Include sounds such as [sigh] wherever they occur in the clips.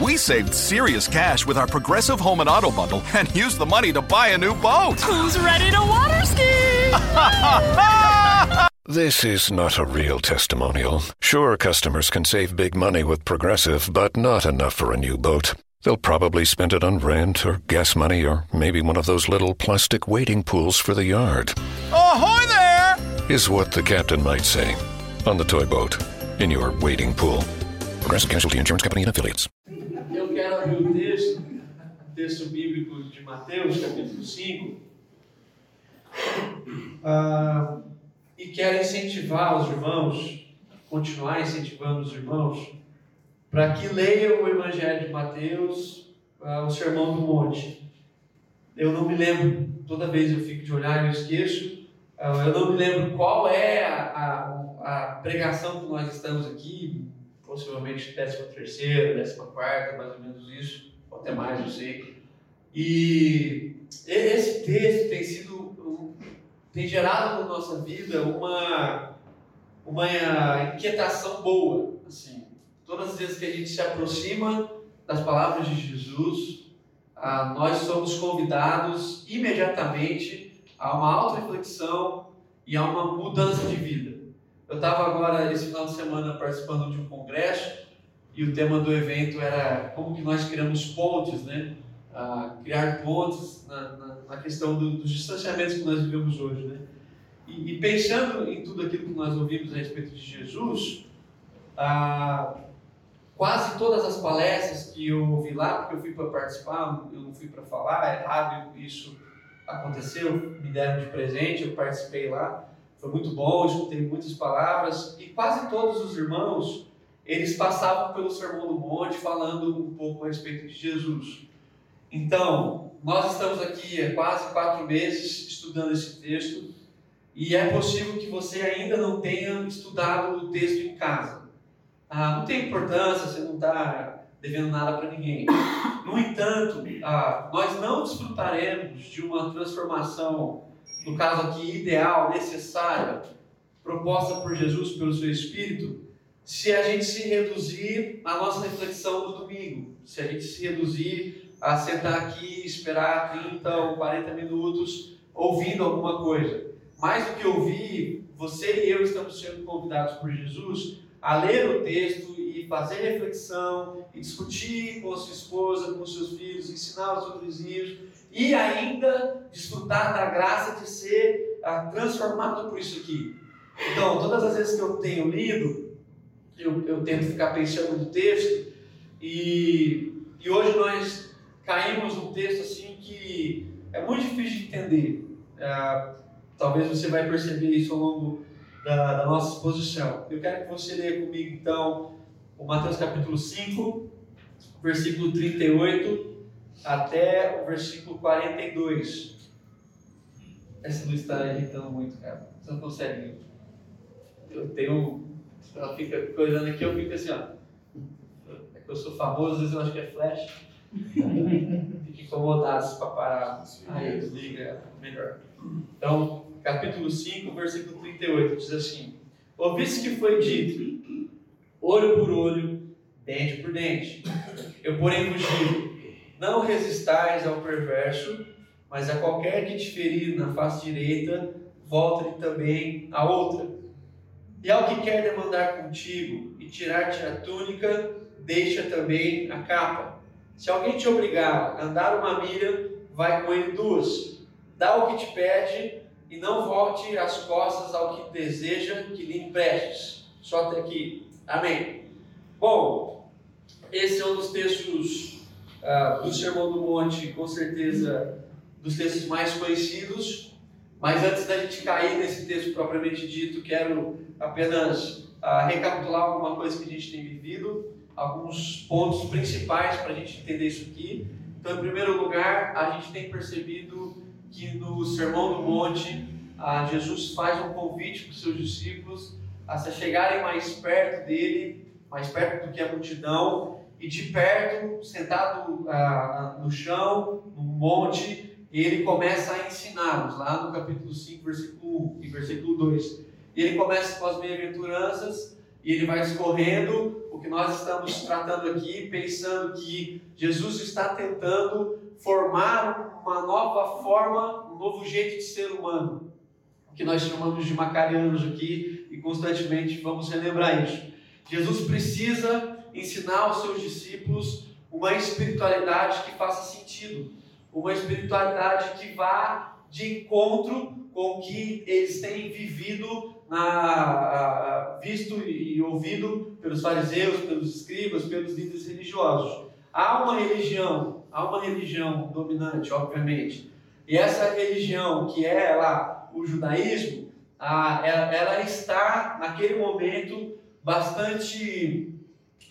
We saved serious cash with our Progressive Home and Auto bundle and used the money to buy a new boat. Who's ready to water ski? [laughs] This is not a real testimonial. Sure, customers can save big money with Progressive, but not enough for a new boat. They'll probably spend it on rent or gas money or maybe one of those little plastic wading pools for the yard. Ahoy there! Is what the captain might say. On the toy boat. In your wading pool. Progressive Casualty Insurance Company and Affiliates. Eu quero abrir o texto, o texto bíblico de Mateus, capítulo 5, ah, e quero incentivar os irmãos, continuar incentivando os irmãos, para que leiam o Evangelho de Mateus, ah, o Sermão do Monte. Eu não me lembro, toda vez eu fico de olhar e eu esqueço, ah, eu não me lembro qual é a, a, a pregação que nós estamos aqui, possivelmente 13 terceira, 14 quarta, mais ou menos isso, ou até mais, não sei. E esse texto tem sido, tem gerado na nossa vida uma, uma inquietação boa, assim. Todas as vezes que a gente se aproxima das palavras de Jesus, ah, nós somos convidados imediatamente a uma auto-reflexão e a uma mudança de vida. Eu estava agora, esse final de semana, participando de um congresso e o tema do evento era como que nós criamos pontes, né? Ah, criar pontes na, na, na questão do, dos distanciamentos que nós vivemos hoje, né? E, e, pensando em tudo aquilo que nós ouvimos a respeito de Jesus, ah, quase todas as palestras que eu ouvi lá, porque eu fui para participar, eu não fui para falar, é raro isso aconteceu, me deram de presente, eu participei lá. Foi muito bom, escutei muitas palavras e quase todos os irmãos eles passavam pelo Sermão do Monte falando um pouco a respeito de Jesus. Então, nós estamos aqui há quase quatro meses estudando esse texto e é possível que você ainda não tenha estudado o texto em casa. Ah, não tem importância, você não está devendo nada para ninguém. No entanto, ah, nós não desfrutaremos de uma transformação no caso aqui, ideal, necessária, proposta por Jesus pelo seu Espírito, se a gente se reduzir à nossa reflexão do domingo, se a gente se reduzir a sentar aqui esperar 30 ou 40 minutos ouvindo alguma coisa. Mais do que ouvir, você e eu estamos sendo convidados por Jesus a ler o texto e fazer reflexão, e discutir com a sua esposa, com os seus filhos, ensinar os seus vizinhos, e ainda desfrutar da graça de ser ah, transformado por isso aqui. Então, todas as vezes que eu tenho lido, eu, eu tento ficar pensando no texto, e, e hoje nós caímos num texto assim que é muito difícil de entender. Ah, talvez você vai perceber isso ao longo da, da nossa exposição. Eu quero que você leia comigo então o Mateus capítulo 5, versículo 38 até o versículo 42. Essa luz está irritando muito, cara. Você não consegue. Eu tenho. Ela fica coisando aqui, eu fico assim, ó. É que eu sou famoso, às vezes eu acho que é flash. [laughs] Fica incomodado para parar. Aí desliga melhor. Então, capítulo 5, versículo 38, diz assim: Ouviste que foi dito, olho por olho, dente por dente. Eu, porém, vos digo não resistais ao perverso, mas a qualquer que te ferir na face direita, volte também a outra. E ao que quer demandar contigo e tirar-te a túnica, deixa também a capa. Se alguém te obrigar a andar uma milha, vai com ele duas. Dá o que te pede e não volte as costas ao que deseja que lhe emprestes. Só até aqui. Amém. Bom, esse é um dos textos uh, do Sermão do Monte, com certeza, dos textos mais conhecidos. Mas antes da gente cair nesse texto propriamente dito, quero apenas uh, recapitular alguma coisa que a gente tem vivido, alguns pontos principais para a gente entender isso aqui. Então, em primeiro lugar, a gente tem percebido que no Sermão do Monte, uh, Jesus faz um convite para os seus discípulos a se chegarem mais perto dele, mais perto do que a multidão, e de perto, sentado ah, no chão, no monte, ele começa a ensiná-los, lá no capítulo 5, versículo 1 e versículo 2. E ele começa com as bem-aventuranças, e ele vai escorrendo o o que nós estamos tratando aqui, pensando que Jesus está tentando formar uma nova forma, um novo jeito de ser humano, que nós chamamos de macarianos aqui e constantemente vamos relembrar isso. Jesus precisa ensinar aos seus discípulos uma espiritualidade que faça sentido, uma espiritualidade que vá de encontro com o que eles têm vivido, na, visto e ouvido pelos fariseus, pelos escribas, pelos líderes religiosos. Há uma religião, há uma religião dominante, obviamente, e essa religião que é lá o judaísmo, ela está naquele momento bastante,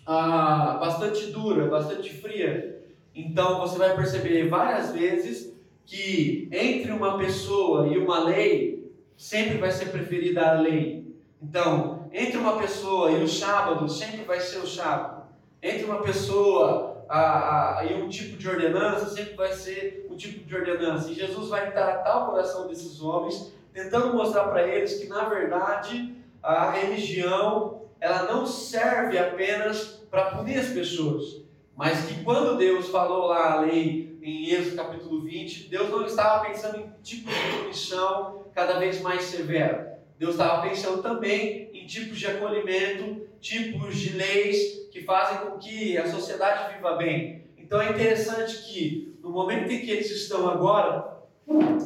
bastante dura, bastante fria. Então você vai perceber várias vezes que entre uma pessoa e uma lei, sempre vai ser preferida a lei. Então, entre uma pessoa e o sábado, sempre vai ser o sábado. Entre uma pessoa a, a, e um tipo de ordenança, sempre vai ser um tipo de ordenança. E Jesus vai tratar o coração desses homens, tentando mostrar para eles que, na verdade, a religião ela não serve apenas para punir as pessoas, mas que quando Deus falou lá a lei em Êxodo capítulo 20, Deus não estava pensando em tipos de punição cada vez mais severo. Deus estava pensando também em tipos de acolhimento, tipos de leis que fazem com que a sociedade viva bem. Então é interessante que no momento em que eles estão agora,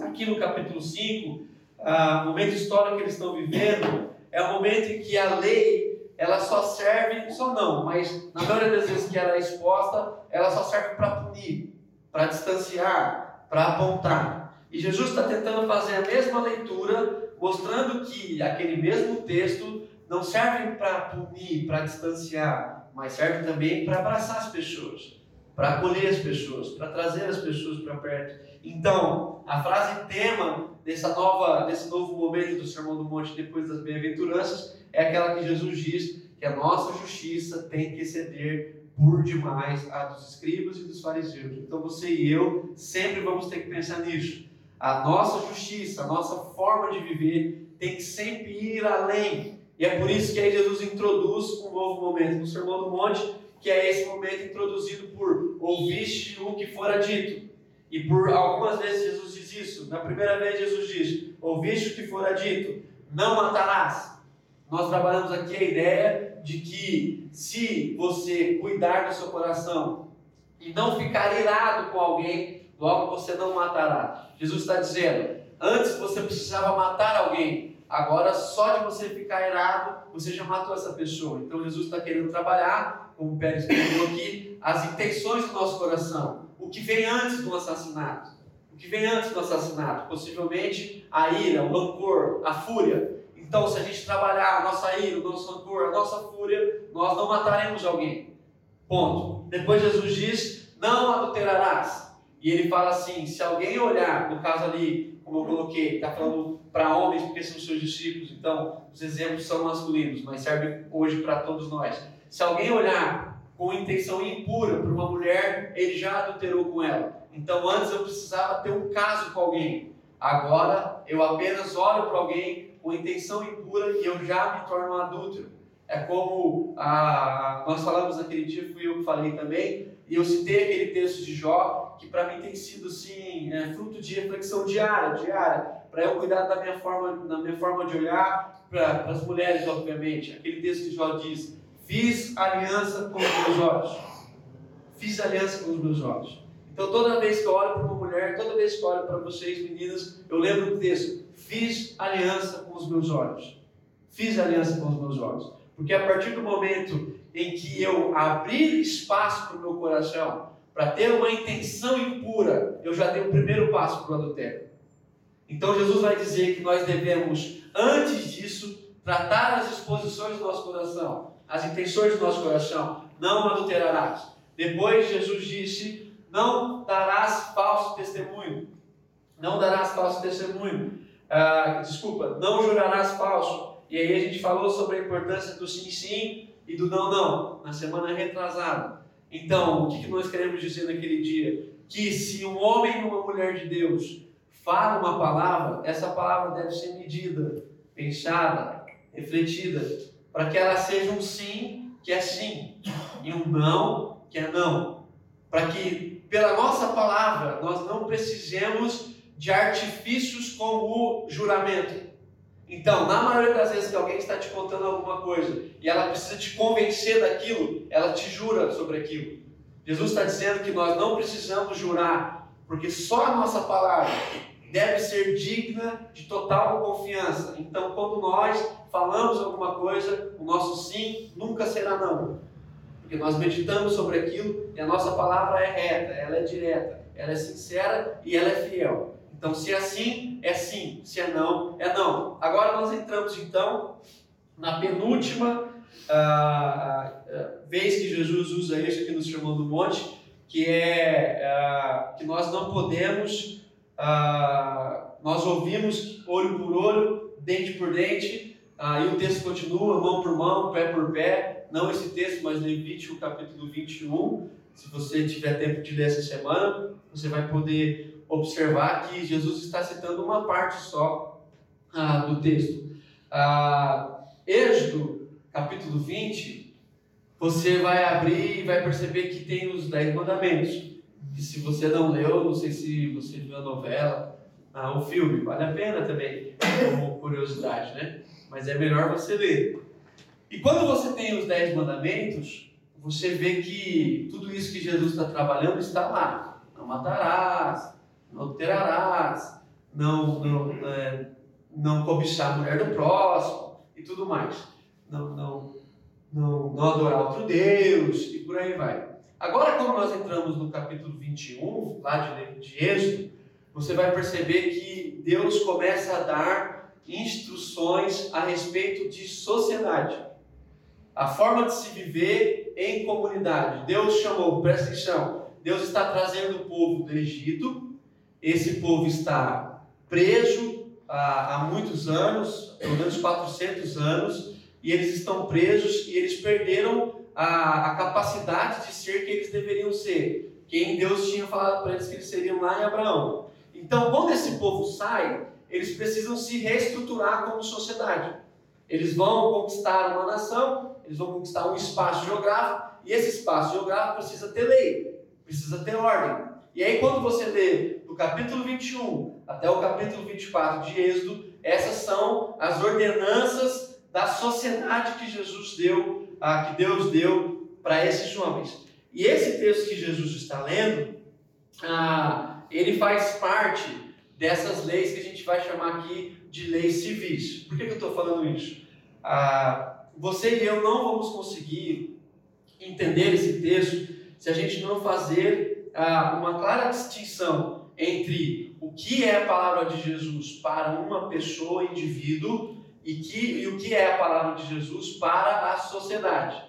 aqui no capítulo 5, ah, o momento histórico que eles estão vivendo, é o momento em que a lei ela só serve, só não, mas na maioria das vezes que ela é exposta, ela só serve para punir, para distanciar, para apontar. E Jesus está tentando fazer a mesma leitura, mostrando que aquele mesmo texto não serve para punir, para distanciar, mas serve também para abraçar as pessoas, para acolher as pessoas, para trazer as pessoas para perto. Então, a frase tema dessa nova, desse novo momento do Sermão do Monte depois das bem-aventuranças é aquela que Jesus diz que a nossa justiça tem que exceder por demais a dos escribas e dos fariseus. Então você e eu sempre vamos ter que pensar nisso. A nossa justiça, a nossa forma de viver tem que sempre ir além. E é por isso que aí Jesus introduz um novo momento no Sermão do Monte, que é esse momento introduzido por ouviste o que fora dito. E por algumas vezes Jesus diz isso. Na primeira vez Jesus diz: ouviste o que fora dito, não matarás. Nós trabalhamos aqui a ideia de que se você cuidar do seu coração e não ficar irado com alguém, logo você não matará. Jesus está dizendo: antes você precisava matar alguém, agora só de você ficar irado, você já matou essa pessoa. Então Jesus está querendo trabalhar, como o Pérez explicou aqui, as intenções do nosso coração, o que vem antes do assassinato. O que vem antes do assassinato? Possivelmente a ira, o rancor, a fúria. Então, se a gente trabalhar a nossa ira, o nosso rancor, a nossa fúria, nós não mataremos alguém. Ponto. Depois Jesus diz: não adulterarás. E ele fala assim: se alguém olhar, no caso ali, como eu coloquei, está falando para homens porque são seus discípulos, então os exemplos são masculinos, mas servem hoje para todos nós. Se alguém olhar com intenção impura para uma mulher, ele já adulterou com ela. Então antes eu precisava ter um caso com alguém. Agora eu apenas olho para alguém com intenção impura e eu já me torno um adúltero. É como a, nós falamos naquele dia, fui eu que falei também, e eu citei aquele texto de Jó, que para mim tem sido assim, é, fruto de reflexão diária, diária, para eu cuidar da minha forma, da minha forma de olhar para as mulheres, obviamente. Aquele texto que Jó diz: Fiz aliança com os meus olhos. Fiz aliança com os meus olhos. Então, toda vez que eu olho para uma mulher, toda vez que eu olho para vocês, meninas, eu lembro do texto: Fiz aliança com os meus olhos. Fiz aliança com os meus olhos. Porque a partir do momento em que eu abrir espaço para o meu coração, para ter uma intenção impura, eu já dei o primeiro passo para o adultério. Então Jesus vai dizer que nós devemos, antes disso, tratar as disposições do nosso coração, as intenções do nosso coração. Não adulterarás. Depois Jesus disse: Não darás falso testemunho. Não darás falso testemunho. Ah, desculpa, não jurarás falso. E aí a gente falou sobre a importância do sim, sim e do não, não, na semana retrasada. Então, o que nós queremos dizer naquele dia? Que se um homem e uma mulher de Deus fala uma palavra, essa palavra deve ser medida, pensada, refletida, para que ela seja um sim que é sim e um não que é não. Para que, pela nossa palavra, nós não precisemos de artifícios como o juramento. Então, na maioria das vezes que alguém está te contando alguma coisa e ela precisa te convencer daquilo, ela te jura sobre aquilo. Jesus está dizendo que nós não precisamos jurar, porque só a nossa palavra deve ser digna de total confiança. Então, quando nós falamos alguma coisa, o nosso sim nunca será não. Porque nós meditamos sobre aquilo e a nossa palavra é reta, ela é direta, ela é sincera e ela é fiel. Então, se é sim, é sim. Se é não, é não. Agora nós entramos então na penúltima ah, ah, vez que Jesus usa isso aqui no Sermão do Monte, que é ah, que nós não podemos, nós ouvimos olho por olho, dente por dente, e o texto continua, mão por mão, pé por pé, não esse texto, mas Levítico capítulo 21, se você tiver tempo de ler essa semana, você vai poder observar que Jesus está citando uma parte só ah, do texto. Ah, Êxodo, capítulo 20, você vai abrir e vai perceber que tem os Dez Mandamentos. E se você não leu, não sei se você viu a novela, ah, o filme, vale a pena também, como curiosidade, né? Mas é melhor você ler. E quando você tem os Dez Mandamentos, você vê que tudo isso que Jesus está trabalhando está lá. Não matarás, não adulterarás, não, não, é, não cobiçar a mulher do próximo e tudo mais. Não, não, não, não adorar outro Deus e por aí vai. Agora, quando nós entramos no capítulo 21, lá de, de Êxodo, você vai perceber que Deus começa a dar instruções a respeito de sociedade. A forma de se viver em comunidade. Deus chamou, presta atenção, Deus está trazendo o povo do Egito esse povo está preso há, há muitos anos, pelo menos 400 anos, e eles estão presos e eles perderam a, a capacidade de ser que eles deveriam ser, quem Deus tinha falado para eles que eles seriam lá em Abraão. Então, quando esse povo sai, eles precisam se reestruturar como sociedade. Eles vão conquistar uma nação, eles vão conquistar um espaço geográfico, e esse espaço geográfico precisa ter lei, precisa ter ordem. E aí, quando você lê do capítulo 21 até o capítulo 24 de Êxodo, essas são as ordenanças da sociedade que Jesus deu, ah, que Deus deu para esses homens. E esse texto que Jesus está lendo, ah, ele faz parte dessas leis que a gente vai chamar aqui de leis civis. Por que, que eu estou falando isso? Ah, você e eu não vamos conseguir entender esse texto se a gente não fazer ah, uma clara distinção entre o que é a palavra de Jesus para uma pessoa, indivíduo, e, que, e o que é a palavra de Jesus para a sociedade.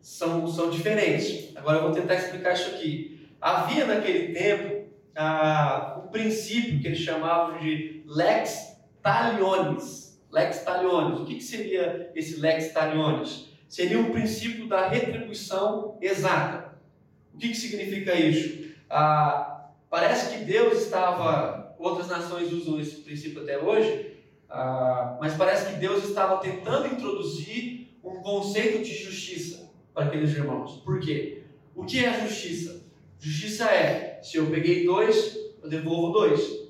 São, são diferentes. Agora eu vou tentar explicar isso aqui. Havia naquele tempo ah, um princípio que eles chamavam de lex talionis. Lex talionis. O que, que seria esse lex talionis? Seria um princípio da retribuição exata. O que, que significa isso? Ah, Parece que Deus estava, outras nações usam esse princípio até hoje, ah, mas parece que Deus estava tentando introduzir um conceito de justiça para aqueles irmãos. Por quê? O que é justiça? Justiça é, se eu peguei dois, eu devolvo dois.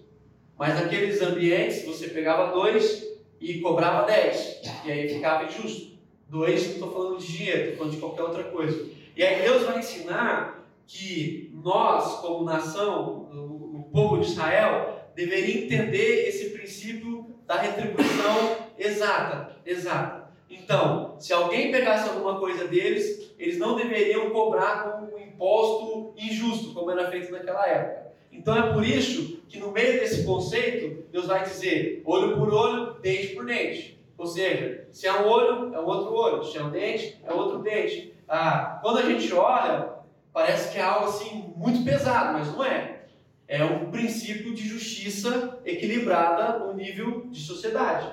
Mas naqueles ambientes, você pegava dois e cobrava dez. E aí ficava injusto. Dois, não estou falando de dinheiro, estou falando de qualquer outra coisa. E aí Deus vai ensinar que nós, como nação, o povo de Israel, deveria entender esse princípio da retribuição exata, exata. Então, se alguém pegasse alguma coisa deles, eles não deveriam cobrar com um imposto injusto, como era feito naquela época. Então é por isso que no meio desse conceito, Deus vai dizer olho por olho, dente por dente. Ou seja, se é um olho, é outro olho, se é um dente, é outro dente. Ah, quando a gente olha parece que é algo assim muito pesado, mas não é. É um princípio de justiça equilibrada no nível de sociedade.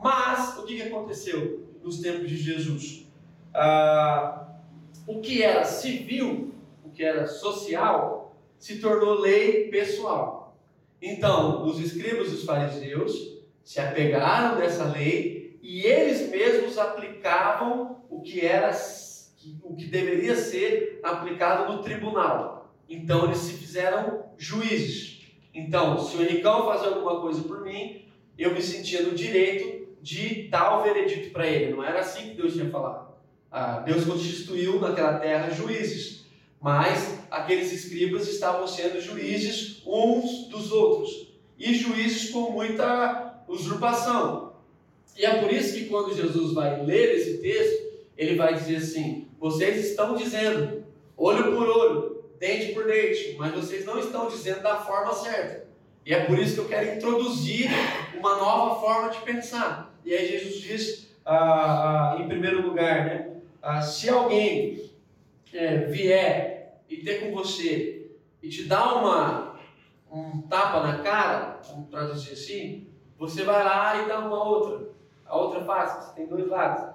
Mas o que, que aconteceu nos tempos de Jesus? Ah, o que era civil, o que era social, se tornou lei pessoal. Então, os escribas e os fariseus se apegaram dessa lei e eles mesmos aplicavam o que era o que deveria ser aplicado no tribunal. Então eles se fizeram juízes. Então, se o Henricão fazer alguma coisa por mim, eu me sentia no direito de dar o veredito para ele. Não era assim que Deus tinha falado. Ah, Deus constituiu naquela terra juízes, mas aqueles escribas estavam sendo juízes uns dos outros e juízes com muita usurpação. E é por isso que quando Jesus vai ler esse texto, ele vai dizer assim: vocês estão dizendo olho por olho, dente por dente, mas vocês não estão dizendo da forma certa. E é por isso que eu quero introduzir uma nova forma de pensar. E aí Jesus diz, ah, ah, em primeiro lugar, né, ah, se alguém é, vier e ter com você e te dar uma, um tapa na cara, vamos traduzir assim, você vai lá e dá uma outra. A outra face, você tem dois lados.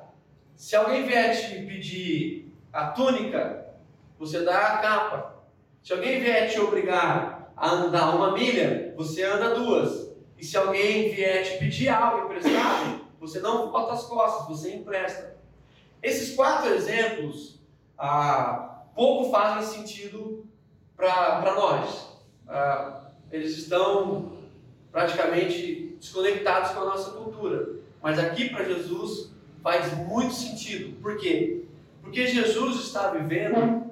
Se alguém vier te pedir a túnica, você dá a capa. Se alguém vier te obrigar a andar uma milha, você anda duas. E se alguém vier te pedir algo emprestado, você não bota as costas, você empresta. Esses quatro exemplos ah, pouco fazem sentido para nós. Ah, eles estão praticamente desconectados com a nossa cultura. Mas aqui para Jesus faz muito sentido. Por quê? Porque Jesus está vivendo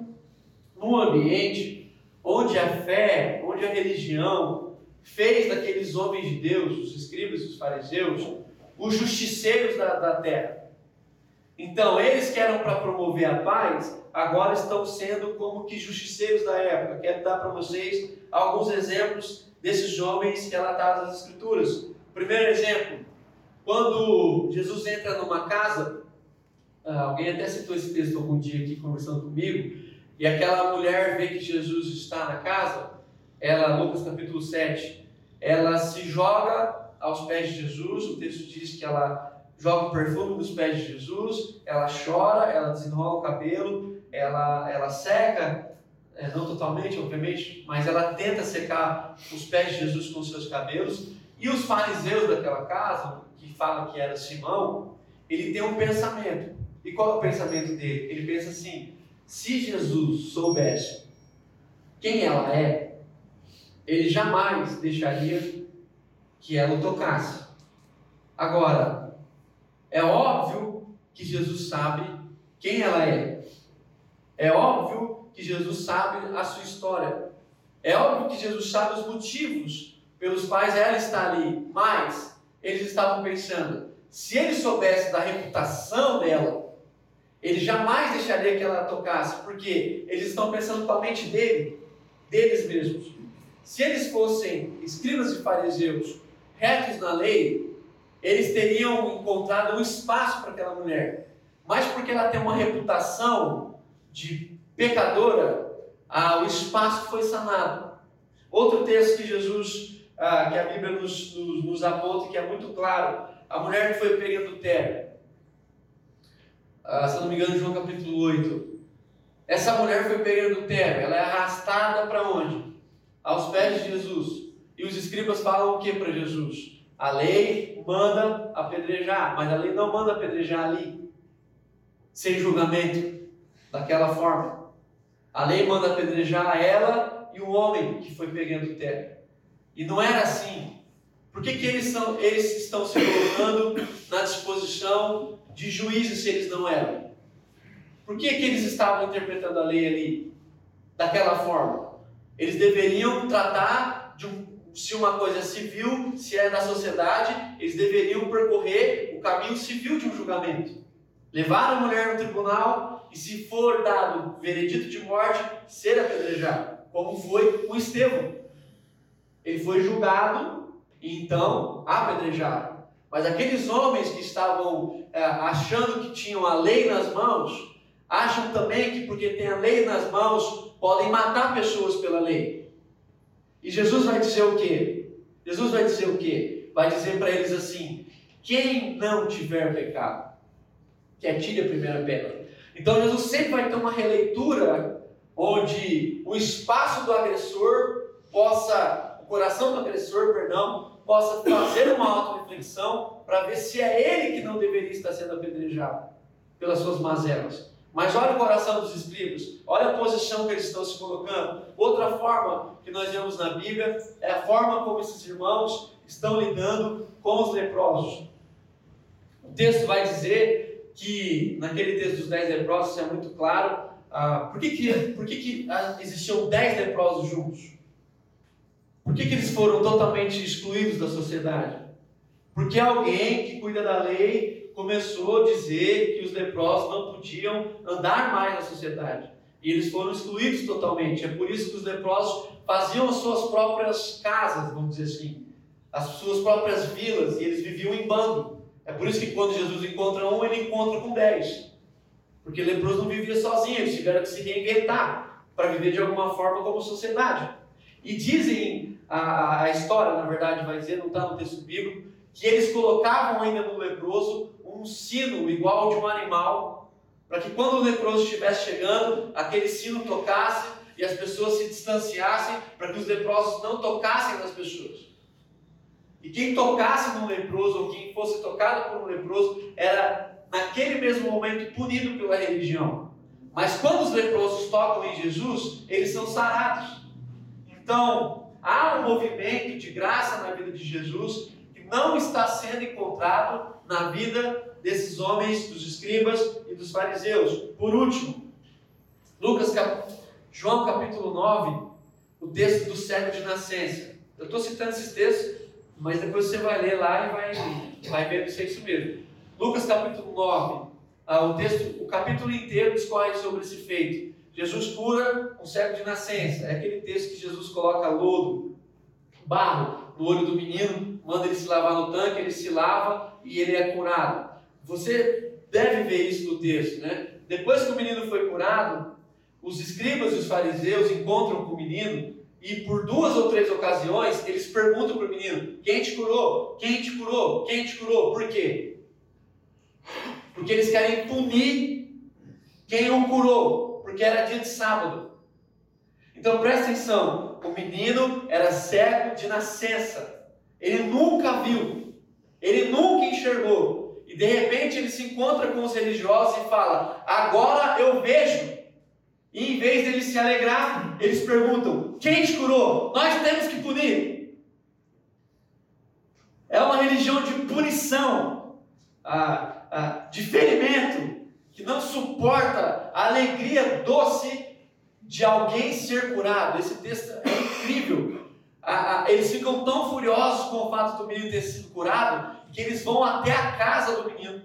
num ambiente onde a fé, onde a religião fez daqueles homens de Deus, os escribas os fariseus, os justiceiros da, da terra. Então, eles que eram para promover a paz, agora estão sendo como que justiceiros da época. Quero dar para vocês alguns exemplos desses homens relatados nas Escrituras. Primeiro exemplo, quando Jesus entra numa casa, ah, alguém até citou esse texto algum dia aqui conversando comigo, e aquela mulher vê que Jesus está na casa, ela, Lucas capítulo 7, ela se joga aos pés de Jesus, o texto diz que ela joga o perfume dos pés de Jesus, ela chora, ela desenrola o cabelo, ela, ela seca, é, não totalmente, obviamente, mas ela tenta secar os pés de Jesus com seus cabelos, e os fariseus daquela casa, que fala que era Simão, ele tem um pensamento. E qual é o pensamento dele? Ele pensa assim: se Jesus soubesse quem ela é, ele jamais deixaria que ela o tocasse. Agora, é óbvio que Jesus sabe quem ela é. É óbvio que Jesus sabe a sua história. É óbvio que Jesus sabe os motivos pelos quais ela está ali. Mas eles estavam pensando: se ele soubesse da reputação dela, ele jamais deixaria que ela tocasse, porque eles estão pensando com a mente dele, deles mesmos. Se eles fossem escribas e fariseus retos na lei, eles teriam encontrado um espaço para aquela mulher. Mas porque ela tem uma reputação de pecadora, ah, o espaço foi sanado. Outro texto que Jesus ah, que a Bíblia nos, nos, nos, aponta que é muito claro. A mulher que foi pega adultério. Ah, se não me engano, João capítulo 8. Essa mulher foi pega adultério. Ela é arrastada para onde? Aos pés de Jesus. E os escribas falam o que para Jesus? A lei manda apedrejar, mas a lei não manda apedrejar ali, sem julgamento, daquela forma. A lei manda apedrejar ela e o homem que foi pegando terra. E não era assim. Por que, que eles, são, eles estão se colocando na disposição de juízes se eles não eram? Por que, que eles estavam interpretando a lei ali daquela forma? Eles deveriam tratar se uma coisa é civil, se é da sociedade, eles deveriam percorrer o caminho civil de um julgamento. Levar a mulher no tribunal e, se for dado veredito de morte, ser apedrejado, como foi com Estevão. Ele foi julgado e então apedrejado. Mas aqueles homens que estavam é, achando que tinham a lei nas mãos, acham também que porque tem a lei nas mãos, podem matar pessoas pela lei. E Jesus vai dizer o quê? Jesus vai dizer o quê? Vai dizer para eles assim: quem não tiver pecado, que atire a primeira pedra. Então Jesus sempre vai ter uma releitura onde o espaço do agressor possa coração do agressor, perdão, possa fazer uma auto-reflexão para ver se é ele que não deveria estar sendo apedrejado pelas suas mazelas. Mas olha o coração dos escribas, olha a posição que eles estão se colocando. Outra forma que nós vemos na Bíblia é a forma como esses irmãos estão lidando com os leprosos. O texto vai dizer que, naquele texto dos dez leprosos, é muito claro, ah, por que, que, por que, que ah, existiam dez leprosos juntos? Por que, que eles foram totalmente excluídos da sociedade? Porque alguém que cuida da lei começou a dizer que os leprosos não podiam andar mais na sociedade. E eles foram excluídos totalmente. É por isso que os leprosos faziam as suas próprias casas, vamos dizer assim, as suas próprias vilas, e eles viviam em bando. É por isso que quando Jesus encontra um, ele encontra com dez. Porque leproso não vivia sozinho, eles tiveram que se reinventar para viver de alguma forma como sociedade. E dizem, a, a história, na verdade, vai dizer, não está no texto bíblico, que eles colocavam ainda no leproso um sino igual de um animal, para que quando o leproso estivesse chegando, aquele sino tocasse e as pessoas se distanciassem, para que os leprosos não tocassem nas pessoas. E quem tocasse no leproso, ou quem fosse tocado por um leproso, era naquele mesmo momento punido pela religião. Mas quando os leprosos tocam em Jesus, eles são sarados. Então, há um movimento de graça na vida de Jesus que não está sendo encontrado na vida desses homens, dos escribas e dos fariseus. Por último, Lucas, cap... João capítulo 9, o texto do cego de nascença. Eu estou citando esses textos, mas depois você vai ler lá e vai, vai ver se é isso mesmo. Lucas capítulo 9, ah, o texto, o capítulo inteiro discorre sobre esse feito. Jesus cura um cego de nascença. É aquele texto que Jesus coloca lodo, barro no olho do menino, manda ele se lavar no tanque, ele se lava e ele é curado. Você deve ver isso no texto, né? Depois que o menino foi curado, os escribas e os fariseus encontram com o menino e por duas ou três ocasiões eles perguntam para o menino: quem te curou? Quem te curou? Quem te curou? Por quê? Porque eles querem punir quem o curou porque era dia de sábado. Então presta atenção: o menino era cego de nascença, ele nunca viu, ele nunca enxergou, e de repente ele se encontra com os religiosos e fala: Agora eu vejo. E em vez deles se alegrar, eles perguntam: Quem te curou? Nós temos que punir. É uma religião de punição, de ferimento, que não suporta a alegria doce de alguém ser curado. Esse texto é incrível. Eles ficam tão furiosos com o fato do menino ter sido curado que eles vão até a casa do menino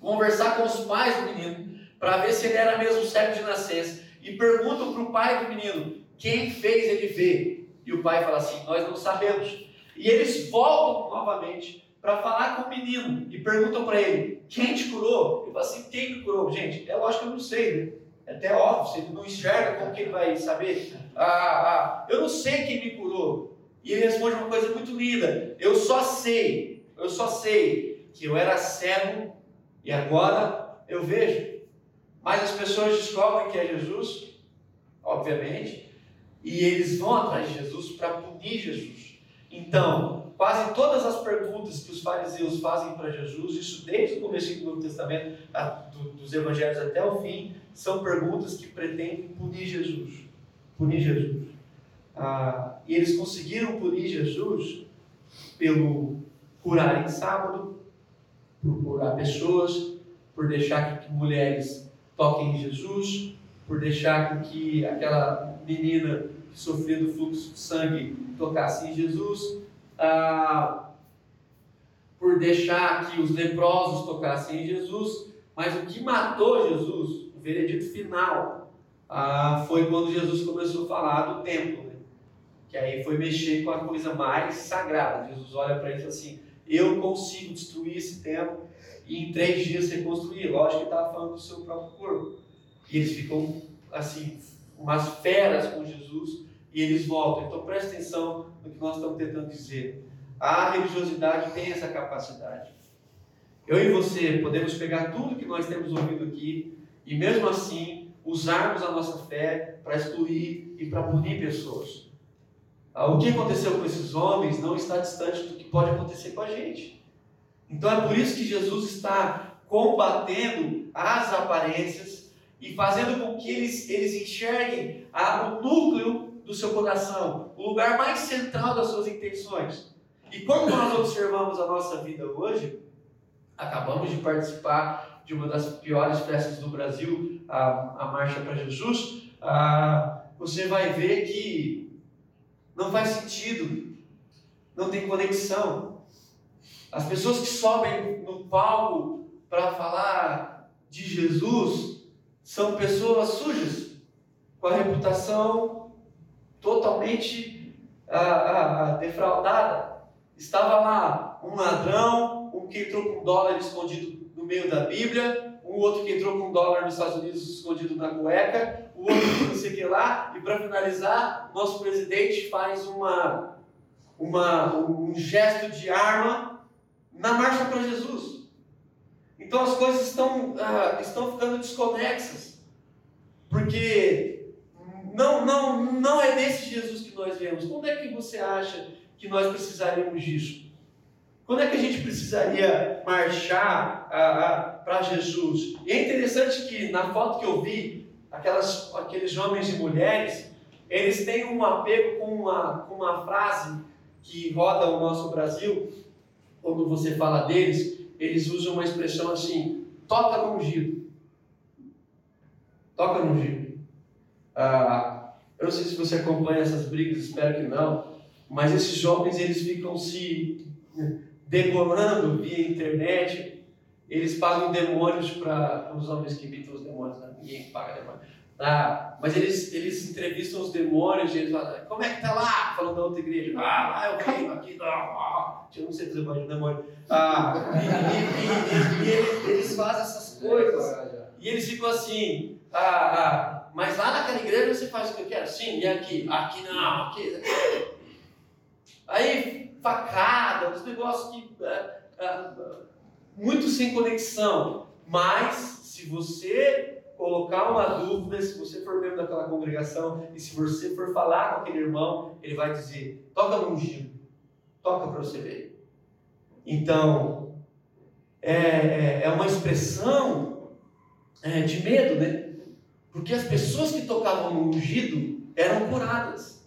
conversar com os pais do menino para ver se ele era mesmo cego de nascença e perguntam para o pai do menino quem fez ele ver. E o pai fala assim: Nós não sabemos. E eles voltam novamente para falar com o menino e perguntam para ele: Quem te curou? Ele fala assim: Quem me curou? Gente, é lógico que eu não sei, né? É até óbvio, se ele não enxerga, como que ele vai saber? Ah, ah, eu não sei quem me curou. E ele responde uma coisa muito linda: Eu só sei, eu só sei que eu era cego e agora eu vejo. Mas as pessoas descobrem que é Jesus, obviamente, e eles vão atrás de Jesus para punir Jesus. Então, quase todas as perguntas que os fariseus fazem para Jesus, isso desde o começo do Novo Testamento, dos evangelhos até o fim, são perguntas que pretendem punir Jesus. Punir Jesus. Ah, e eles conseguiram punir Jesus pelo curar em sábado, por curar pessoas, por deixar que mulheres toquem em Jesus, por deixar que aquela menina que sofria do fluxo de sangue tocasse em Jesus, ah, por deixar que os leprosos tocassem em Jesus, mas o que matou Jesus, o veredito final, ah, foi quando Jesus começou a falar do templo, né? que aí foi mexer com a coisa mais sagrada. Jesus olha para ele e fala assim: Eu consigo destruir esse templo e em três dias reconstruir. Lógico que estava falando do seu próprio corpo. E eles ficam assim, umas feras com Jesus e eles voltam. Então preste atenção no que nós estamos tentando dizer. A religiosidade tem essa capacidade. Eu e você podemos pegar tudo que nós temos ouvido aqui e mesmo assim usarmos a nossa fé para excluir e para punir pessoas. Ah, o que aconteceu com esses homens não está distante do que pode acontecer com a gente. Então é por isso que Jesus está combatendo as aparências, e fazendo com que eles, eles enxerguem a, o núcleo do seu coração, o lugar mais central das suas intenções. E quando nós observamos a nossa vida hoje, acabamos de participar de uma das piores festas do Brasil, a, a Marcha para Jesus, ah, você vai ver que não faz sentido, não tem conexão. As pessoas que sobem no palco para falar de Jesus são pessoas sujas, com a reputação totalmente ah, ah, ah, defraudada. Estava lá um ladrão, um que entrou com um dólar escondido no meio da Bíblia, um outro que entrou com um dólar nos Estados Unidos escondido na cueca, outro não sei o que lá, e para finalizar, nosso presidente faz uma, uma, um gesto de arma na marcha para Jesus. Então as coisas estão, ah, estão ficando desconexas. Porque não, não, não é desse Jesus que nós vemos. Quando é que você acha que nós precisaríamos disso? Quando é que a gente precisaria marchar ah, ah, para Jesus? E é interessante que na foto que eu vi, aquelas, aqueles homens e mulheres, eles têm um apego com uma, com uma frase que roda o nosso Brasil, quando você fala deles, eles usam uma expressão assim: toca no ungido. Toca no ungido. Ah, eu não sei se você acompanha essas brigas, espero que não, mas esses jovens eles ficam se degolando via internet. Eles pagam demônios para os homens que imitam os demônios, né? ninguém paga demônios. Ah, mas eles, eles entrevistam os demônios e eles falam, como é que tá lá? Falando da outra igreja. Ah, lá é o reino, aqui não. Ah, eu não sei fazer mais de demônio. Ah, e, e, e, e eles, eles, fazem essas coisas. E eles ficam assim, ah, ah, mas lá naquela igreja você faz o que eu quero? Sim, e aqui? Aqui não, aqui. Aí, facada, uns negócios que. Ah, ah, muito sem conexão. Mas, se você colocar uma dúvida, se você for membro daquela congregação e se você for falar com aquele irmão, ele vai dizer: toca no ungido, toca para você ver. Então, é, é, é uma expressão é, de medo, né? Porque as pessoas que tocavam no ungido eram curadas.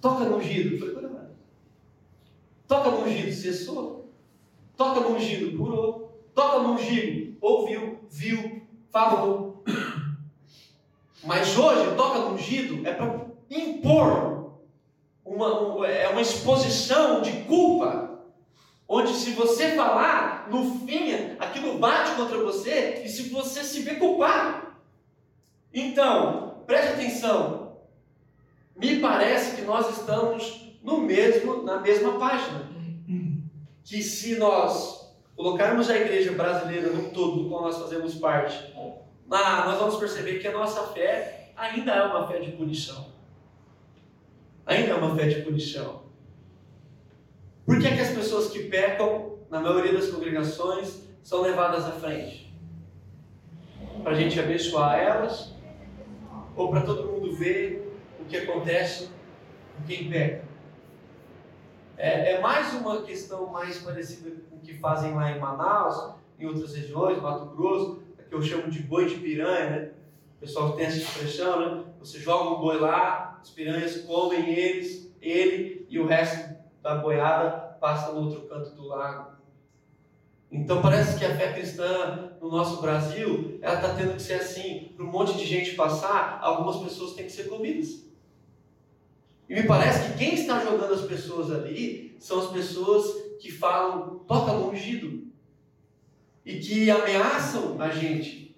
Toca no ungido, foi curado. Ungido, cessou. Toca no ungido, curou. Toca no ungido, ouviu, viu, falou. Mas hoje, toca no ungido é para impor uma, é uma exposição de culpa, onde se você falar, no fim, aquilo bate contra você e se você se vê culpado. Então, preste atenção. Me parece que nós estamos no mesmo, na mesma página. Que se nós colocarmos a igreja brasileira no todo, do qual nós fazemos parte, nós vamos perceber que a nossa fé ainda é uma fé de punição. Ainda é uma fé de punição. Por que, é que as pessoas que pecam, na maioria das congregações, são levadas à frente? Para a gente abençoar elas? Ou para todo mundo ver o que acontece com quem peca? É, é, mais uma questão mais parecida com o que fazem lá em Manaus, em outras regiões, Mato Grosso, que eu chamo de boi de piranha, né? O pessoal tem essa expressão, né? Você joga um boi lá, as piranhas comem eles, ele e o resto da boiada passa no outro canto do lago. Então parece que a fé cristã no nosso Brasil, ela está tendo que ser assim, para um monte de gente passar, algumas pessoas têm que ser comidas. E me parece que quem está jogando as pessoas ali são as pessoas que falam, toca ungido. E que ameaçam a gente.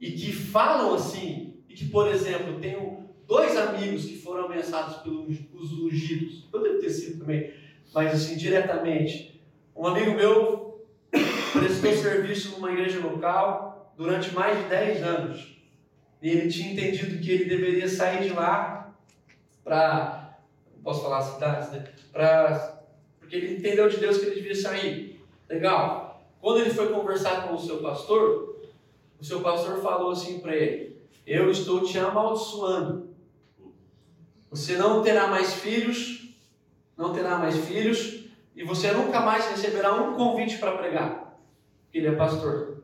E que falam assim. E que, por exemplo, tenho dois amigos que foram ameaçados pelos ungidos. Eu devo ter sido também, mas assim, diretamente. Um amigo meu [coughs] prestou serviço numa igreja local durante mais de 10 anos. E ele tinha entendido que ele deveria sair de lá para, posso falar cidades, né? Pra, porque ele entendeu de Deus que ele devia sair. Legal. Quando ele foi conversar com o seu pastor, o seu pastor falou assim para ele: Eu estou te amaldiçoando. Você não terá mais filhos, não terá mais filhos, e você nunca mais receberá um convite para pregar. Ele é pastor.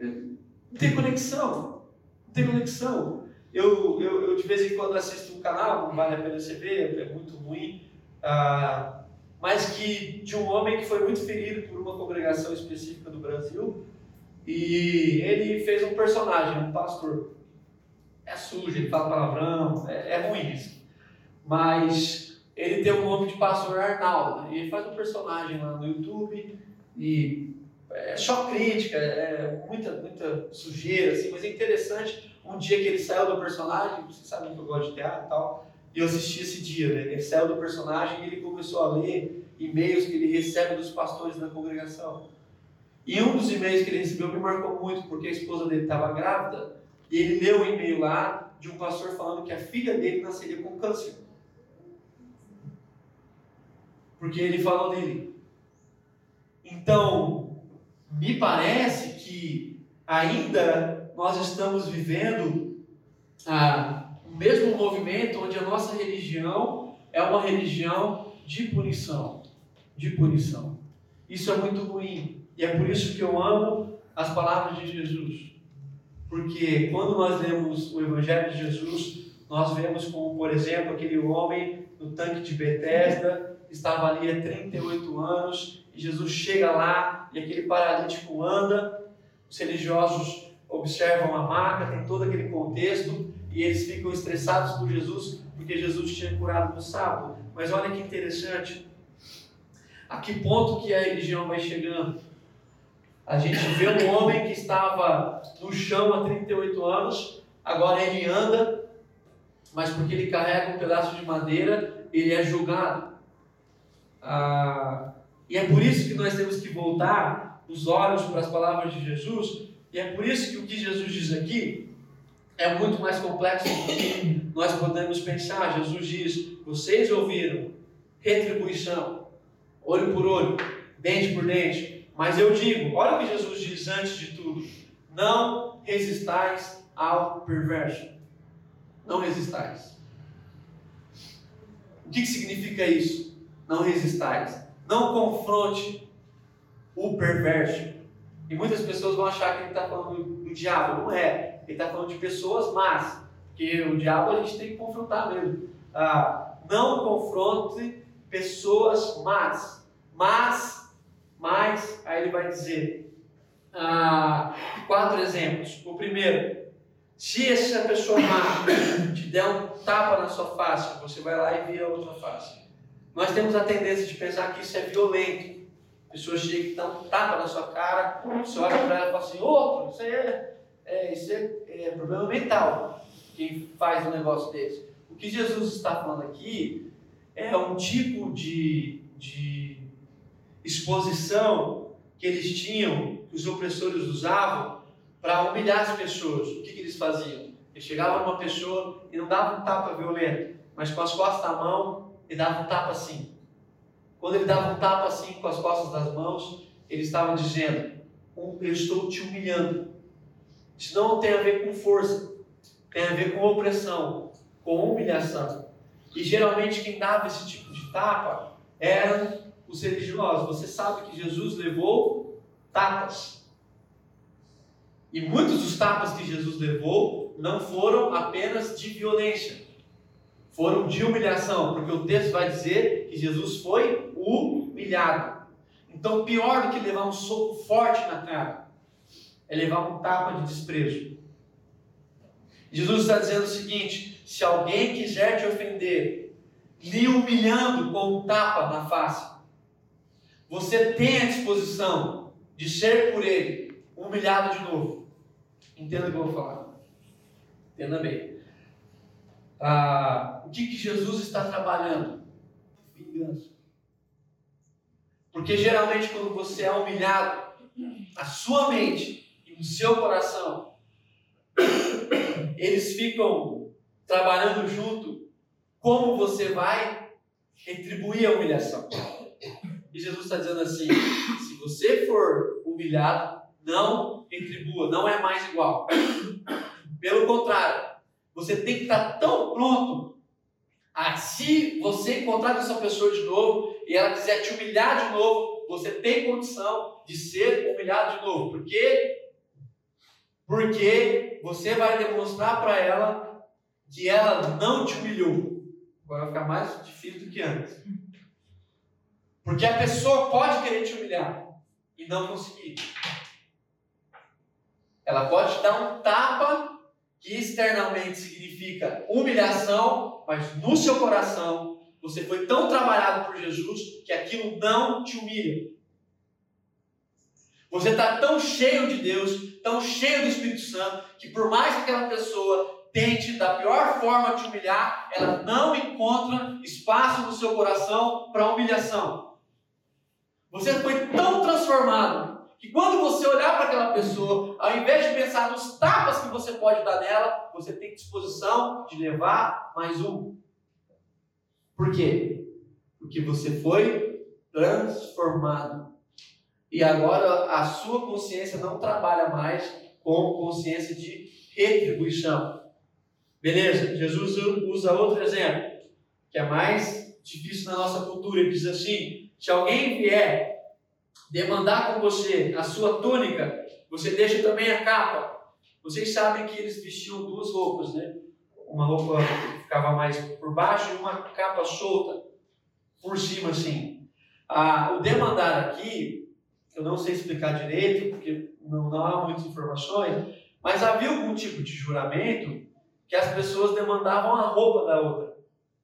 Não tem conexão. Não tem conexão. Eu, eu, eu de vez em quando assisto um canal, não vale a pena você ver, é muito ruim, ah, mas que de um homem que foi muito ferido por uma congregação específica do Brasil e ele fez um personagem, um pastor. É sujo, ele fala palavrão, é, é ruim isso. Mas ele tem o nome de pastor Arnaldo. Né? E ele faz um personagem lá no YouTube e é só crítica, é muita, muita sujeira, assim, mas é interessante. Um dia que ele saiu do personagem, vocês sabem que eu gosto de teatro e tal, e eu assisti esse dia, né? Ele saiu do personagem e ele começou a ler e-mails que ele recebe dos pastores da congregação. E um dos e-mails que ele recebeu me marcou muito, porque a esposa dele estava grávida, e ele leu um e-mail lá de um pastor falando que a filha dele nasceria com câncer. Porque ele falou dele. Então, me parece que ainda nós estamos vivendo ah, o mesmo movimento onde a nossa religião é uma religião de punição. De punição. Isso é muito ruim. E é por isso que eu amo as palavras de Jesus. Porque quando nós lemos o Evangelho de Jesus, nós vemos como, por exemplo, aquele homem no tanque de Betesda, estava ali há 38 anos, e Jesus chega lá e aquele paralítico anda, os religiosos observam a maca, tem todo aquele contexto, e eles ficam estressados por Jesus, porque Jesus tinha curado no sábado. Mas olha que interessante, a que ponto que a religião vai chegando? A gente vê um homem que estava no chão há 38 anos, agora ele anda, mas porque ele carrega um pedaço de madeira, ele é julgado. Ah, e é por isso que nós temos que voltar os olhos para as palavras de Jesus, e é por isso que o que Jesus diz aqui é muito mais complexo do que nós podemos pensar. Jesus diz: vocês ouviram retribuição, olho por olho, dente por dente. Mas eu digo, olha o que Jesus diz antes de tudo: não resistais ao perverso. Não resistais. O que, que significa isso? Não resistais. Não confronte o perverso. E muitas pessoas vão achar que ele está falando do, diabo. Não é. Ele está falando de pessoas más. Porque o diabo a gente tem que confrontar mesmo. Ah, não confronte pessoas más. Mas mas, aí ele vai dizer ah, quatro exemplos. O primeiro, se essa pessoa má te der um tapa na sua face, você vai lá e vira outra face. Nós temos a tendência de pensar que isso é violento. Pessoa chega e dá um tapa na sua cara, você olha para ela e fala assim, outro, isso é, é, isso é, é problema mental. Quem faz um negócio desse. O que Jesus está falando aqui é um tipo de, de exposição que eles tinham, que os opressores usavam, para humilhar as pessoas. O que, que eles faziam? Eles chegavam numa pessoa e não davam um tapa violento, mas com as costas da mão e davam um tapa assim. Quando ele dava um tapa assim com as costas das mãos, ele estava dizendo: Eu estou te humilhando. Isso não tem a ver com força, tem a ver com opressão, com humilhação. E geralmente quem dava esse tipo de tapa eram os religiosos. Você sabe que Jesus levou tapas. E muitos dos tapas que Jesus levou não foram apenas de violência, foram de humilhação, porque o texto vai dizer que Jesus foi humilhado. Então, pior do que levar um soco forte na cara é levar um tapa de desprezo. Jesus está dizendo o seguinte: se alguém quiser te ofender, lhe humilhando com um tapa na face, você tem a disposição de ser por ele humilhado de novo. Entenda o que eu vou falar. Entenda bem. Ah, o que, que Jesus está trabalhando? Vingança. Porque geralmente quando você é humilhado, a sua mente e o seu coração, [coughs] eles ficam trabalhando junto como você vai retribuir a humilhação. E Jesus está dizendo assim: se você for humilhado, não retribua, não é mais igual. Pelo contrário, você tem que estar tão pronto a se você encontrar com essa pessoa de novo e ela quiser te humilhar de novo, você tem condição de ser humilhado de novo, porque Porque você vai demonstrar para ela que ela não te humilhou. Agora vai ficar mais difícil do que antes. Porque a pessoa pode querer te humilhar e não conseguir. Ela pode dar um tapa que externamente significa humilhação, mas no seu coração você foi tão trabalhado por Jesus que aquilo não te humilha. Você está tão cheio de Deus, tão cheio do Espírito Santo, que por mais que aquela pessoa tente da pior forma te humilhar, ela não encontra espaço no seu coração para humilhação. Você foi tão transformado que quando você olhar para aquela pessoa, ao invés de pensar nos tapas que você pode dar nela, você tem disposição de levar mais um. Por quê? Porque você foi transformado. E agora a sua consciência não trabalha mais com consciência de retribuição. Beleza? Jesus usa outro exemplo, que é mais difícil na nossa cultura. Ele diz assim: se alguém vier demandar com você a sua túnica, você deixa também a capa. Vocês sabem que eles vestiam duas roupas, né? Uma roupa que ficava mais por baixo e uma capa solta por cima, assim. Ah, o demandar aqui eu não sei explicar direito, porque não, não há muitas informações, mas havia algum tipo de juramento que as pessoas demandavam a roupa da outra.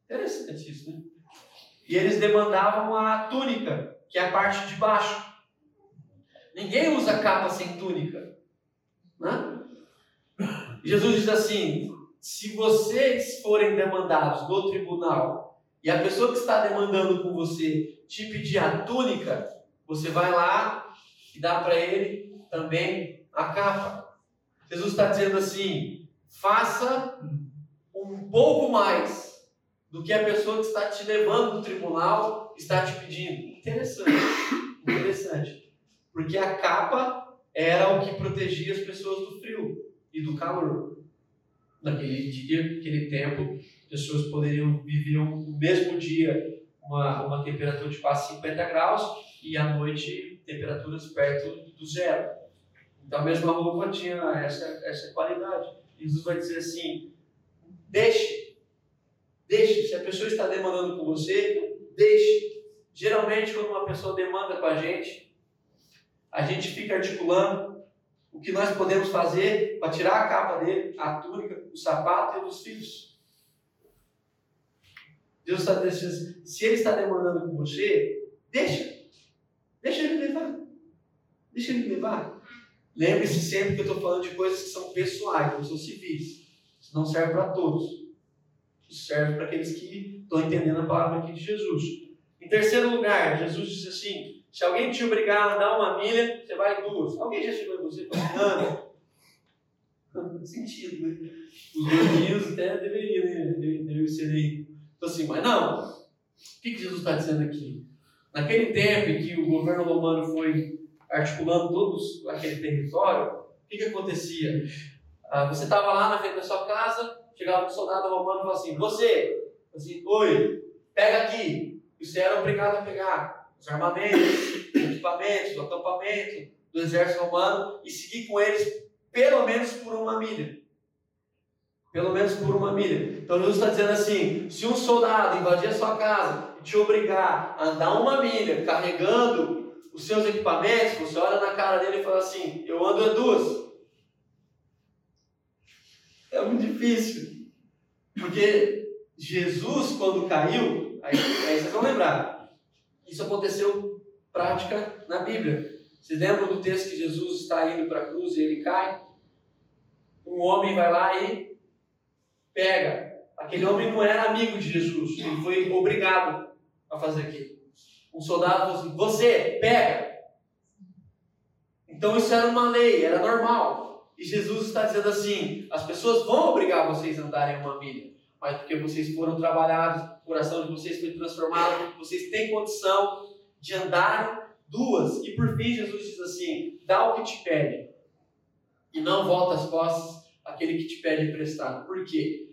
Interessante isso, né? E eles demandavam a túnica, que é a parte de baixo. Ninguém usa capa sem túnica. Né? Jesus diz assim: se vocês forem demandados no tribunal e a pessoa que está demandando com você te pedir a túnica, você vai lá e dá para ele também a capa. Jesus está dizendo assim: faça um pouco mais do que a pessoa que está te levando do tribunal está te pedindo. Interessante, interessante. Porque a capa era o que protegia as pessoas do frio e do calor. Naquele dia, naquele tempo, pessoas poderiam viver o mesmo dia uma, uma temperatura de quase 50 graus e à noite temperaturas perto do zero. Então a mesma roupa tinha essa, essa qualidade. Jesus vai dizer assim: deixe, deixe. Se a pessoa está demandando com você, deixe. Geralmente, quando uma pessoa demanda com a gente, a gente fica articulando o que nós podemos fazer para tirar a capa dele, a túnica, o sapato e dos filhos. Deus está dizendo, se ele está demandando com você, deixa. Deixa ele levar. Deixa ele levar. Lembre-se sempre que eu estou falando de coisas que são pessoais, não são civis. Isso não serve para todos. Isso serve para aqueles que estão entendendo a palavra aqui de Jesus. Em terceiro lugar, Jesus disse assim: se alguém te obrigar a andar uma milha, você vai duas. Alguém já chegou em você e falou assim, anda? [laughs] sentido, né? Os gordinhos até deveriam, né? Deveriam ser aí. Então assim, mas não. O que, que Jesus está dizendo aqui? Naquele tempo em que o governo romano foi articulando todos aquele território, o que, que acontecia? Ah, você estava lá na frente da sua casa, chegava um soldado romano e falava assim: Você, assim, oi, pega aqui. Você era obrigado a pegar os armamentos, os equipamentos, o acampamento do exército romano e seguir com eles pelo menos por uma milha. Pelo menos por uma milha. Então Jesus está dizendo assim: se um soldado invadir a sua casa e te obrigar a andar uma milha carregando os seus equipamentos, você olha na cara dele e fala assim: eu ando a duas. É muito difícil. Porque Jesus, quando caiu, aí, aí vocês vão lembrar, isso aconteceu prática na Bíblia. Vocês lembram do texto que Jesus está indo para a cruz e ele cai? Um homem vai lá e pega. Aquele homem não era amigo de Jesus, ele foi obrigado a fazer aquilo. Um soldado falou assim: Você, pega. Então isso era uma lei, era normal. E Jesus está dizendo assim: as pessoas vão obrigar vocês a andarem uma milha, mas porque vocês foram trabalhados, o coração de vocês foi transformado, vocês têm condição de andar duas. E por fim, Jesus diz assim: dá o que te pede, e não volta as costas aquele que te pede emprestado. Por quê?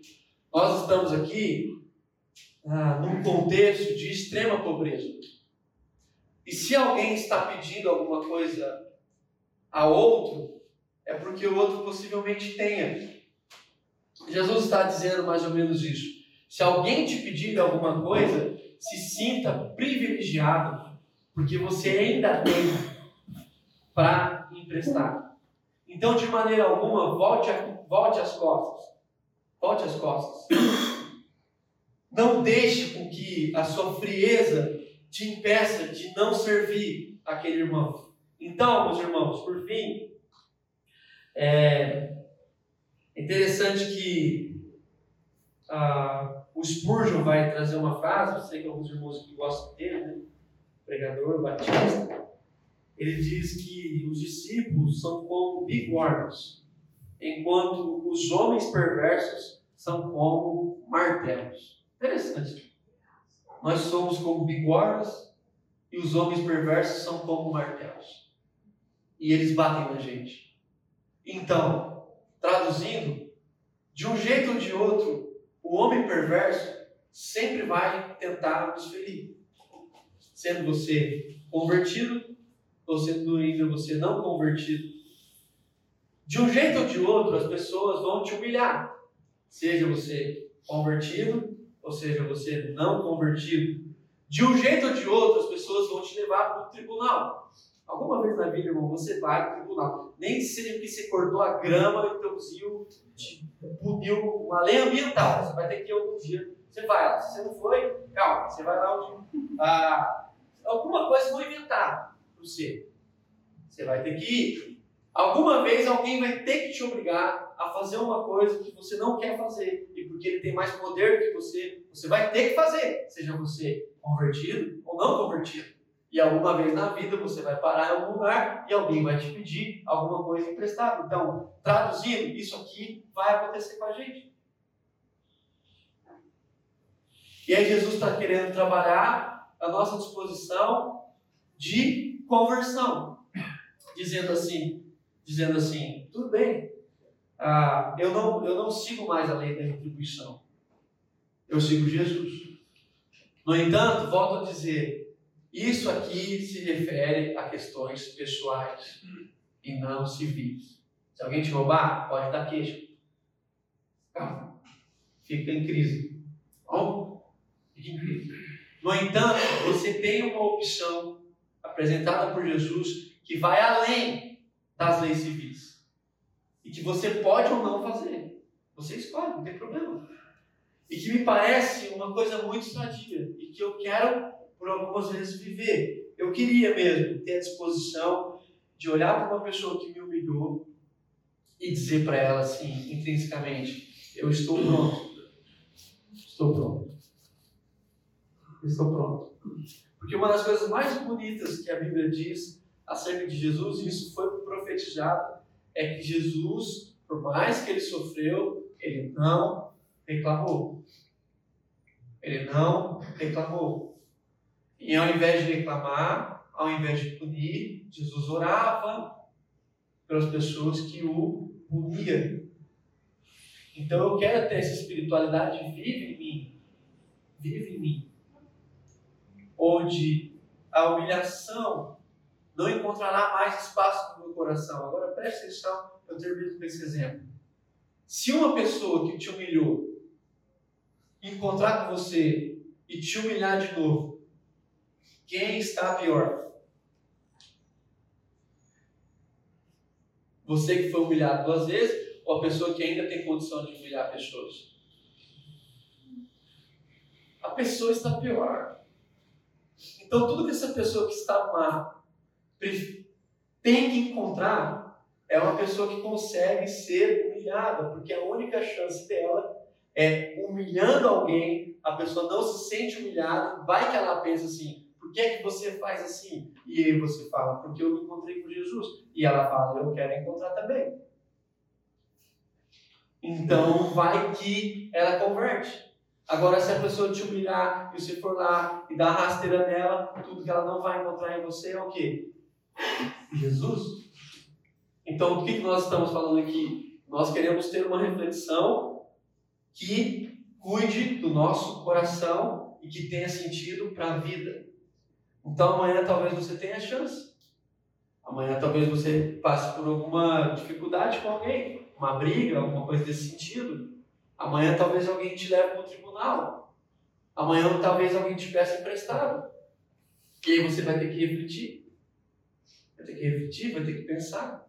Nós estamos aqui ah, num contexto de extrema pobreza. E se alguém está pedindo alguma coisa a outro, é porque o outro possivelmente tenha. Jesus está dizendo mais ou menos isso. Se alguém te pedir alguma coisa, se sinta privilegiado, porque você ainda tem para emprestar. Então, de maneira alguma, volte, a, volte as costas. Volte as costas. Não deixe com que a sua frieza te impeça de não servir aquele irmão. Então, meus irmãos, por fim, é interessante que ah, o Spurgeon vai trazer uma frase, eu sei que alguns irmãos que gostam dele, né? pregador, batista, ele diz que os discípulos são como bigornas, enquanto os homens perversos são como martelos. Interessante. Nós somos como bigornas e os homens perversos são como martelos. E eles batem na gente. Então, traduzindo, de um jeito ou de outro, o homem perverso sempre vai tentar nos ferir. Sendo você convertido ou sendo ainda você não convertido. De um jeito ou de outro, as pessoas vão te humilhar. Seja você convertido ou seja você não convertido. De um jeito ou de outro, as pessoas vão te levar para o tribunal. Alguma vez na vida, irmão, você vai para o tribunal. Nem seja que você cortou a grama e produziu, puniu uma lei ambiental. Você vai ter que ir algum dia. Você vai lá. Se você não foi, calma, você vai lá onde. Ah, alguma coisa vão inventar para você. Você vai ter que ir. Alguma vez alguém vai ter que te obrigar a fazer uma coisa que você não quer fazer. E porque ele tem mais poder que você, você vai ter que fazer. Seja você convertido ou não convertido. E alguma vez na vida você vai parar em algum lugar e alguém vai te pedir alguma coisa emprestada. Então, traduzindo, isso aqui vai acontecer com a gente. E aí Jesus está querendo trabalhar a nossa disposição de conversão, dizendo assim, dizendo assim, tudo bem, ah, eu não eu não sigo mais a lei da retribuição, eu sigo Jesus. No entanto, volto a dizer, isso aqui se refere a questões pessoais e não civis. Se alguém te roubar, pode dar queixa. Calma. Fica em crise. Bom? Fica em crise. No entanto, você tem uma opção apresentada por Jesus que vai além das leis civis. E que você pode ou não fazer. Você escolhe, não tem problema. E que me parece uma coisa muito sadia. E que eu quero por algumas vezes viver. Eu queria mesmo ter a disposição de olhar para uma pessoa que me humilhou e dizer para ela assim, intrinsecamente: Eu estou pronto. Estou pronto. Estou pronto. Porque uma das coisas mais bonitas que a Bíblia diz acerca de Jesus, e isso foi profetizado, é que Jesus, por mais que ele sofreu, ele não reclamou. Ele não reclamou. E ao invés de reclamar, ao invés de punir, Jesus orava pelas pessoas que o puniam. Então eu quero ter essa espiritualidade vive em mim. Vive em mim. Onde a humilhação não encontrará mais espaço no meu coração. Agora preste atenção, eu termino com esse exemplo. Se uma pessoa que te humilhou encontrar com você e te humilhar de novo, quem está pior? Você que foi humilhado duas vezes ou a pessoa que ainda tem condição de humilhar pessoas? A pessoa está pior. Então, tudo que essa pessoa que está má tem que encontrar é uma pessoa que consegue ser humilhada, porque a única chance dela é humilhando alguém, a pessoa não se sente humilhada, vai que ela pensa assim: por que é que você faz assim? E aí você fala, porque eu me encontrei com Jesus. E ela fala, eu quero encontrar também. Então vai que ela converte. Agora, se a pessoa te humilhar e você for lá e dar rasteira nela, tudo que ela não vai encontrar em você é o quê? Jesus. Então, o que nós estamos falando aqui? Nós queremos ter uma reflexão que cuide do nosso coração e que tenha sentido para a vida. Então amanhã talvez você tenha chance. Amanhã talvez você passe por alguma dificuldade com alguém, uma briga, alguma coisa desse sentido. Amanhã talvez alguém te leve para o tribunal. Amanhã talvez alguém te peça emprestado. E aí você vai ter que refletir. Vai ter que refletir, vai ter que pensar.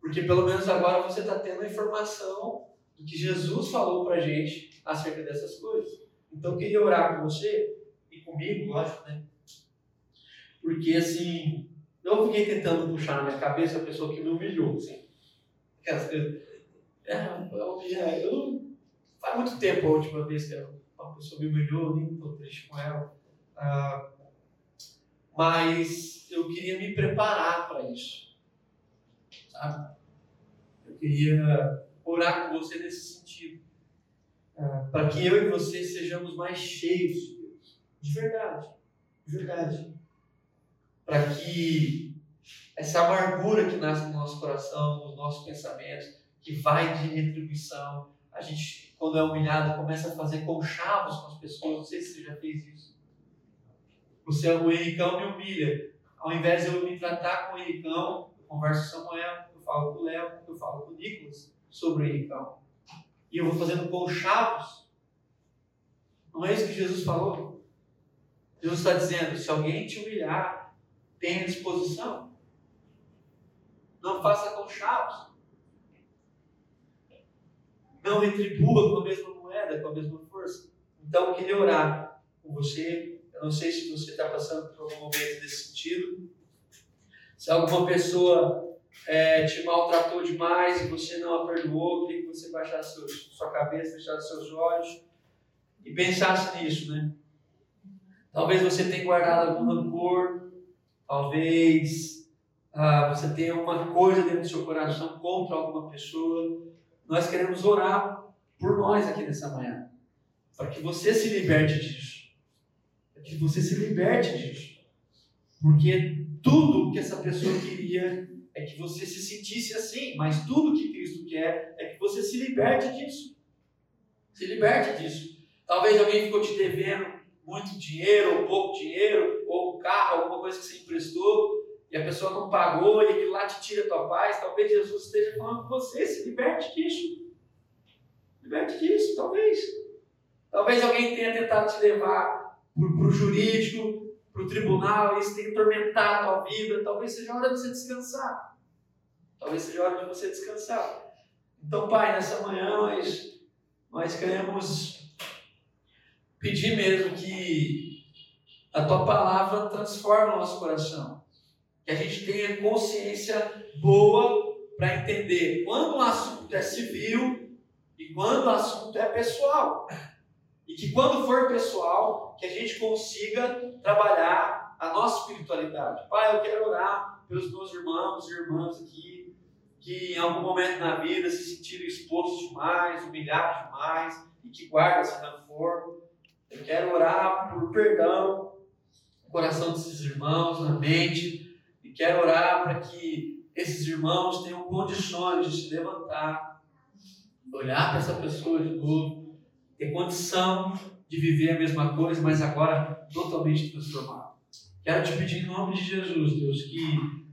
Porque pelo menos agora você está tendo a informação do que Jesus falou para a gente acerca dessas coisas. Então eu queria orar com você e comigo, lógico, né? Porque assim, eu fiquei tentando puxar na minha cabeça a pessoa que me humilhou, assim. Aquelas coisas. É, eu, faz muito tempo a última vez que uma pessoa me humilhou, nem estou triste com ela. Ah, mas eu queria me preparar para isso. Sabe? Eu queria orar com você nesse sentido. Ah, para que eu e você sejamos mais cheios de Deus. De verdade. De verdade. Para que essa amargura que nasce no nosso coração, nos nossos pensamentos, que vai de retribuição, a gente, quando é humilhado, começa a fazer conchavos com as pessoas. Não sei se você já fez isso. Você é o Henricão me humilha. Ao invés de eu me tratar com o Henricão, eu converso com Samuel, eu falo com o Léo, eu falo com o Nicolas sobre o Henricão. E eu vou fazendo conchavos. Não é isso que Jesus falou? Jesus está dizendo: se alguém te humilhar, tenha disposição. Não faça conchavos. Não retribua com a mesma moeda, com a mesma força. Então, eu queria orar com você. Eu não sei se você está passando por algum momento desse sentido. Se alguma pessoa é, te maltratou demais e você não a perdoou, queria que você baixasse sua cabeça, fechasse seus olhos e pensasse nisso, né? Talvez você tenha guardado algum rancor, talvez ah, você tenha alguma coisa dentro do seu coração contra alguma pessoa. Nós queremos orar por nós aqui nessa manhã, para que você se liberte disso, para que você se liberte disso, porque tudo que essa pessoa queria é que você se sentisse assim, mas tudo que Cristo quer é que você se liberte disso. Se liberte disso. Talvez alguém ficou te devendo muito dinheiro, ou pouco dinheiro, ou um carro, alguma coisa que você emprestou, e a pessoa não pagou, e aquilo lá te tira a tua paz. Talvez Jesus esteja falando com você, se liberte disso. Liberte disso, talvez. Talvez alguém tenha tentado te levar para o jurídico, para o tribunal, e isso tenha atormentado a tua vida. Talvez seja hora de você descansar. Talvez seja hora de você descansar. Então, Pai, nessa manhã nós, nós queremos pedir mesmo que a Tua palavra transforme o nosso coração. Que a gente tenha consciência boa para entender quando o assunto é civil e quando o assunto é pessoal. E que quando for pessoal, que a gente consiga trabalhar a nossa espiritualidade. Pai, eu quero orar pelos meus irmãos e irmãs aqui que em algum momento na vida se sentiram expostos demais, humilhados demais e que guardam esse rancor. Eu quero orar por perdão coração desses irmãos, na mente, e quero orar para que esses irmãos tenham condições de se levantar, olhar para essa pessoa de novo, ter condição de viver a mesma coisa, mas agora totalmente transformado. Quero te pedir em nome de Jesus, Deus, que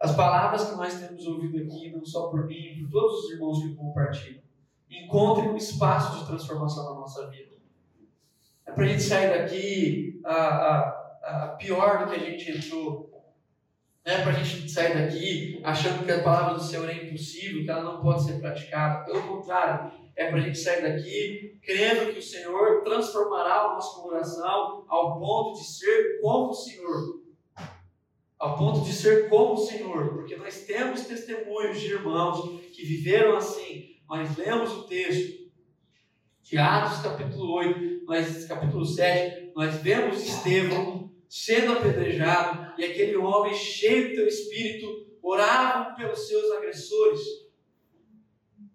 as palavras que nós temos ouvido aqui, não só por mim, por todos os irmãos que compartilham, encontrem um espaço de transformação na nossa vida. É para a gente sair daqui a, pior do que a gente entrou. Não é para a gente sair daqui achando que a palavra do Senhor é impossível, que ela não pode ser praticada. Pelo contrário, é para a gente sair daqui crendo que o Senhor transformará o nosso coração ao ponto de ser como o Senhor ao ponto de ser como o Senhor, porque nós temos testemunhos de irmãos que viveram assim. Nós lemos o texto de Atos capítulo 8, nós, capítulo 7, nós vemos Estevão sendo apedrejado e aquele homem cheio do teu espírito orava pelos seus agressores.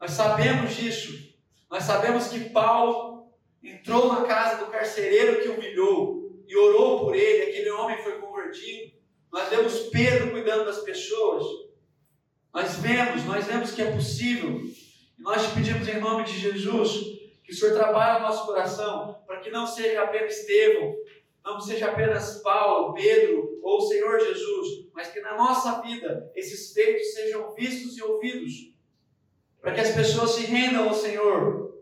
Nós sabemos disso. Nós sabemos que Paulo entrou na casa do carcereiro que humilhou e orou por ele, aquele homem foi convertido. Nós vemos Pedro cuidando das pessoas. Nós vemos, nós vemos que é possível. E nós te pedimos em nome de Jesus que o Senhor trabalhe o nosso coração para que não seja apenas Estevão, não seja apenas Paulo, Pedro ou o Senhor Jesus, mas que na nossa vida esses feitos sejam vistos e ouvidos, para que as pessoas se rendam ao Senhor,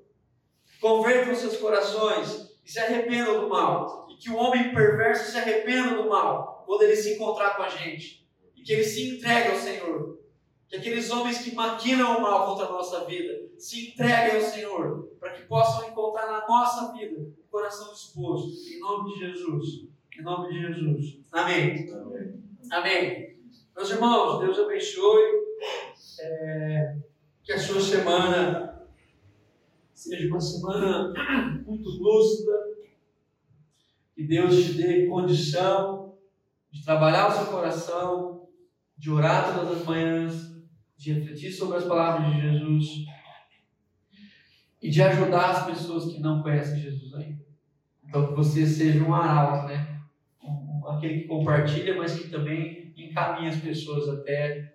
convertam seus corações e se arrependam do mal, e que o homem perverso se arrependa do mal quando ele se encontrar com a gente, e que ele se entregue ao Senhor. Que aqueles homens que maquinam o mal contra a nossa vida se entreguem ao Senhor, para que possam encontrar na nossa vida o coração disposto. Em nome de Jesus. Em nome de Jesus. Amém. Amém. Amém. Meus irmãos, Deus abençoe. É, que a sua semana seja uma semana muito lúcida. Que Deus te dê condição de trabalhar o seu coração, de orar todas as manhãs, de refletir sobre as palavras de Jesus e de ajudar as pessoas que não conhecem Jesus ainda. Então, que você seja um arauto, né? Aquele que compartilha, mas que também encaminha as pessoas até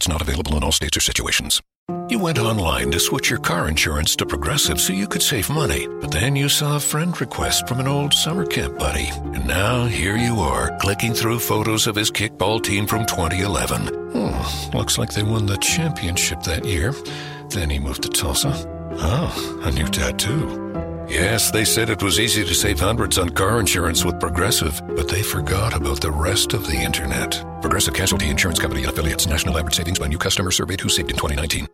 rates not available in all states or situations. You went online to switch your car insurance to Progressive so you could save money, but then you saw a friend request from an old summer camp buddy. And now here you are, clicking through photos of his kickball team from 2011. Hmm, looks like they won the championship that year. Then he moved to Tulsa. Oh, a new tattoo. Yes, they said it was easy to save hundreds on car insurance with Progressive, but they forgot about the rest of the internet. Progressive Casualty Insurance Company and affiliates. National average savings by new customer surveyed who saved in 2019.